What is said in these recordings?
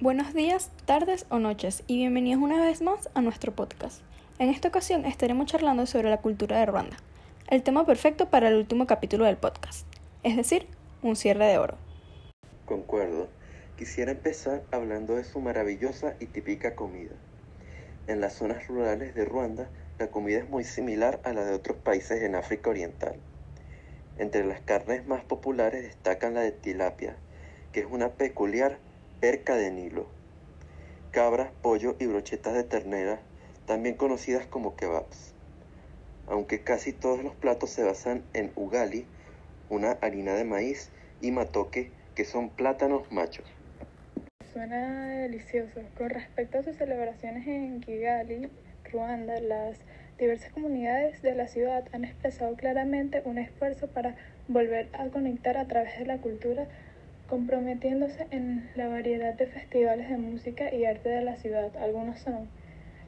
Buenos días, tardes o noches y bienvenidos una vez más a nuestro podcast. En esta ocasión estaremos charlando sobre la cultura de Ruanda, el tema perfecto para el último capítulo del podcast, es decir, un cierre de oro. Concuerdo. Quisiera empezar hablando de su maravillosa y típica comida. En las zonas rurales de Ruanda, la comida es muy similar a la de otros países en África Oriental. Entre las carnes más populares destacan la de tilapia, que es una peculiar perca de Nilo, cabra, pollo y brochetas de ternera, también conocidas como kebabs. Aunque casi todos los platos se basan en ugali, una harina de maíz, y matoke, que son plátanos machos. Suena delicioso. Con respecto a sus celebraciones en Kigali, Ruanda, las diversas comunidades de la ciudad han expresado claramente un esfuerzo para volver a conectar a través de la cultura comprometiéndose en la variedad de festivales de música y arte de la ciudad. Algunos son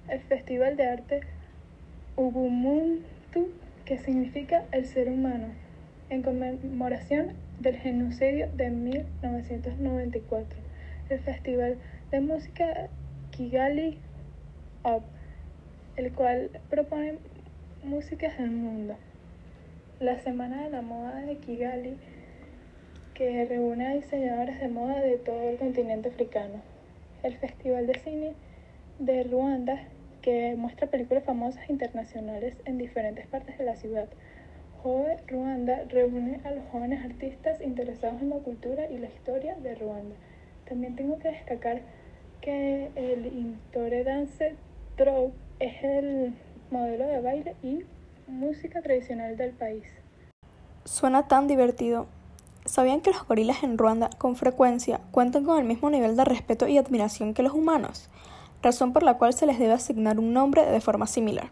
el Festival de Arte Ubuntu, que significa el ser humano, en conmemoración del genocidio de 1994. El Festival de Música Kigali Up, el cual propone músicas del mundo. La Semana de la Moda de Kigali que reúne a diseñadores de moda de todo el continente africano. El Festival de Cine de Ruanda, que muestra películas famosas internacionales en diferentes partes de la ciudad. Jove Ruanda reúne a los jóvenes artistas interesados en la cultura y la historia de Ruanda. También tengo que destacar que el Intore Dance Troupe es el modelo de baile y música tradicional del país. Suena tan divertido. ¿Sabían que los gorilas en Ruanda con frecuencia cuentan con el mismo nivel de respeto y admiración que los humanos? Razón por la cual se les debe asignar un nombre de forma similar.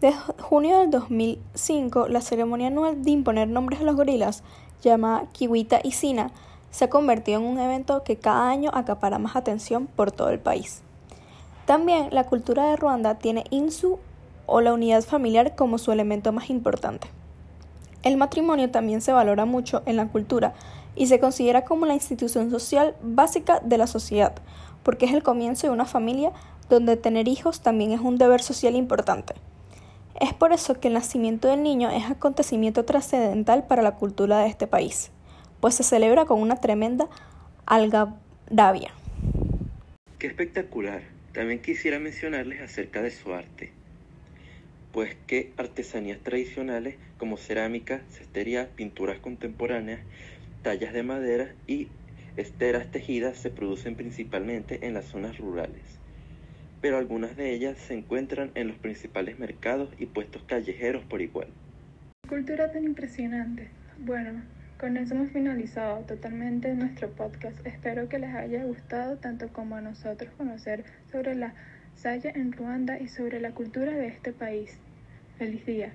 Desde junio del 2005, la ceremonia anual de imponer nombres a los gorilas, llamada Kiwita y Sina, se ha convertido en un evento que cada año acapara más atención por todo el país. También la cultura de Ruanda tiene Insu o la unidad familiar como su elemento más importante. El matrimonio también se valora mucho en la cultura y se considera como la institución social básica de la sociedad, porque es el comienzo de una familia donde tener hijos también es un deber social importante. Es por eso que el nacimiento del niño es acontecimiento trascendental para la cultura de este país, pues se celebra con una tremenda algarabia. ¡Qué espectacular! También quisiera mencionarles acerca de su arte pues que artesanías tradicionales como cerámica, cestería, pinturas contemporáneas, tallas de madera y esteras tejidas se producen principalmente en las zonas rurales, pero algunas de ellas se encuentran en los principales mercados y puestos callejeros por igual. Cultura tan impresionante. Bueno, con eso hemos finalizado totalmente nuestro podcast. Espero que les haya gustado tanto como a nosotros conocer sobre la Saya en Ruanda y sobre la cultura de este país. Feliz día.